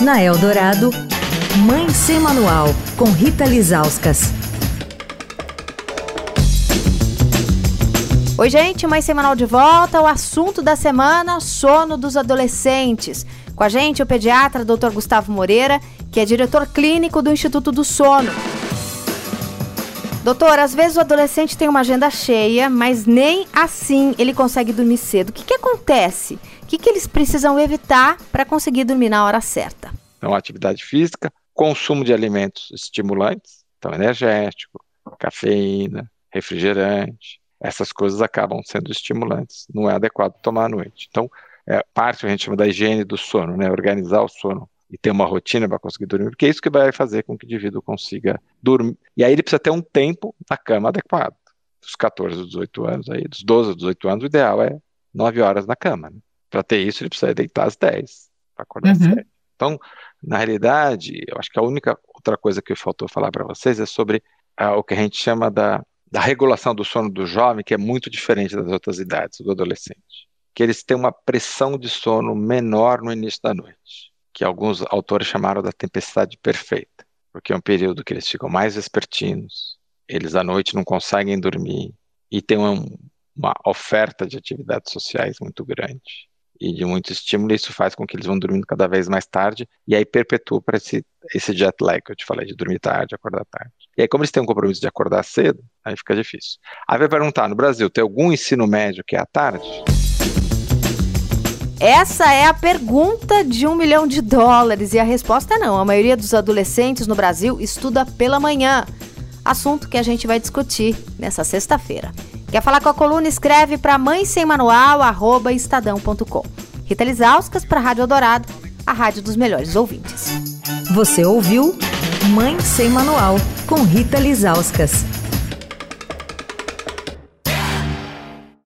Na Eldorado, Mãe Sem Manual, com Rita Lizauskas. Oi, gente, Mãe Semanal de volta. O assunto da semana: sono dos adolescentes. Com a gente, o pediatra Dr. Gustavo Moreira, que é diretor clínico do Instituto do Sono. Doutor, às vezes o adolescente tem uma agenda cheia, mas nem assim ele consegue dormir cedo. O que, que acontece? O que, que eles precisam evitar para conseguir dormir na hora certa? Então, atividade física, consumo de alimentos estimulantes, então energético, cafeína, refrigerante, essas coisas acabam sendo estimulantes. Não é adequado tomar à noite. Então, é parte a gente chama da higiene do sono, né? Organizar o sono e ter uma rotina para conseguir dormir, porque é isso que vai fazer com que o indivíduo consiga dormir. E aí ele precisa ter um tempo na cama adequado. Dos 14 aos 18 anos, aí, dos 12 aos 18 anos, o ideal é 9 horas na cama. Né? Para ter isso, ele precisa deitar às 10 para acordar uhum. 7. Então, na realidade, eu acho que a única outra coisa que faltou falar para vocês é sobre ah, o que a gente chama da, da regulação do sono do jovem, que é muito diferente das outras idades, do adolescente. Que eles têm uma pressão de sono menor no início da noite que alguns autores chamaram da tempestade perfeita, porque é um período que eles ficam mais vespertinos, eles à noite não conseguem dormir e tem uma, uma oferta de atividades sociais muito grande e de muito estímulo, e isso faz com que eles vão dormindo cada vez mais tarde, e aí perpetua para esse, esse jet lag que eu te falei, de dormir tarde, acordar tarde. E aí, como eles têm um compromisso de acordar cedo, aí fica difícil. Aí vai perguntar, no Brasil, tem algum ensino médio que é à tarde? Essa é a pergunta de um milhão de dólares e a resposta é não. A maioria dos adolescentes no Brasil estuda pela manhã. Assunto que a gente vai discutir nessa sexta-feira. Quer falar com a coluna? Escreve para mãe sem manual, arroba estadão.com. Rita Lisauskas para a Rádio Eldorado, a rádio dos melhores ouvintes. Você ouviu Mãe Sem Manual, com Rita Lisauskas.